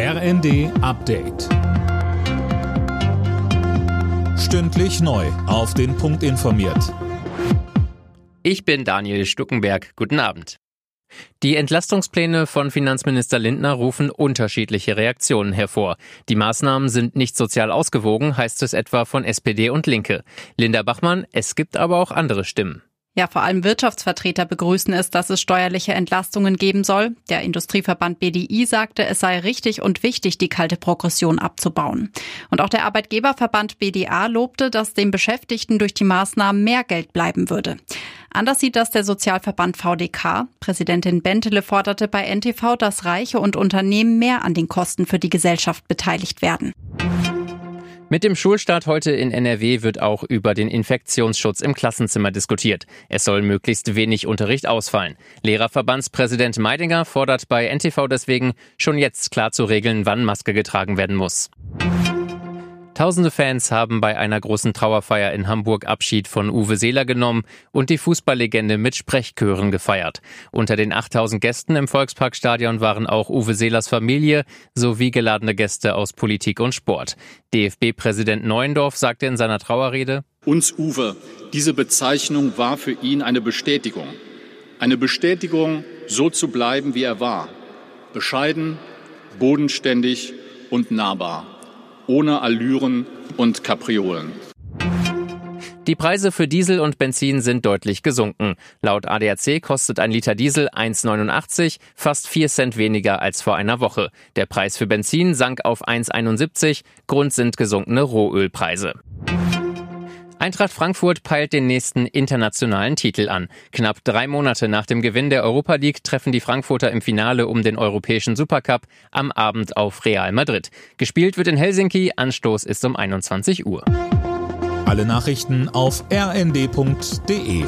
RND Update. Stündlich neu. Auf den Punkt informiert. Ich bin Daniel Stuckenberg. Guten Abend. Die Entlastungspläne von Finanzminister Lindner rufen unterschiedliche Reaktionen hervor. Die Maßnahmen sind nicht sozial ausgewogen, heißt es etwa von SPD und Linke. Linda Bachmann, es gibt aber auch andere Stimmen. Ja, vor allem Wirtschaftsvertreter begrüßen es, dass es steuerliche Entlastungen geben soll. Der Industrieverband BDI sagte, es sei richtig und wichtig, die kalte Progression abzubauen. Und auch der Arbeitgeberverband BDA lobte, dass den Beschäftigten durch die Maßnahmen mehr Geld bleiben würde. Anders sieht das der Sozialverband VDK. Präsidentin Bentele forderte bei NTV, dass Reiche und Unternehmen mehr an den Kosten für die Gesellschaft beteiligt werden. Mit dem Schulstart heute in NRW wird auch über den Infektionsschutz im Klassenzimmer diskutiert. Es soll möglichst wenig Unterricht ausfallen. Lehrerverbandspräsident Meidinger fordert bei NTV deswegen, schon jetzt klar zu regeln, wann Maske getragen werden muss. Tausende Fans haben bei einer großen Trauerfeier in Hamburg Abschied von Uwe Seeler genommen und die Fußballlegende mit Sprechchören gefeiert. Unter den 8000 Gästen im Volksparkstadion waren auch Uwe Seelers Familie sowie geladene Gäste aus Politik und Sport. DFB-Präsident Neuendorf sagte in seiner Trauerrede, Uns Uwe, diese Bezeichnung war für ihn eine Bestätigung. Eine Bestätigung, so zu bleiben, wie er war. Bescheiden, bodenständig und nahbar ohne Allüren und Kapriolen. Die Preise für Diesel und Benzin sind deutlich gesunken. Laut ADAC kostet ein Liter Diesel 1,89, fast 4 Cent weniger als vor einer Woche. Der Preis für Benzin sank auf 1,71, Grund sind gesunkene Rohölpreise. Eintracht Frankfurt peilt den nächsten internationalen Titel an. Knapp drei Monate nach dem Gewinn der Europa League treffen die Frankfurter im Finale um den europäischen Supercup am Abend auf Real Madrid. Gespielt wird in Helsinki, Anstoß ist um 21 Uhr. Alle Nachrichten auf rnd.de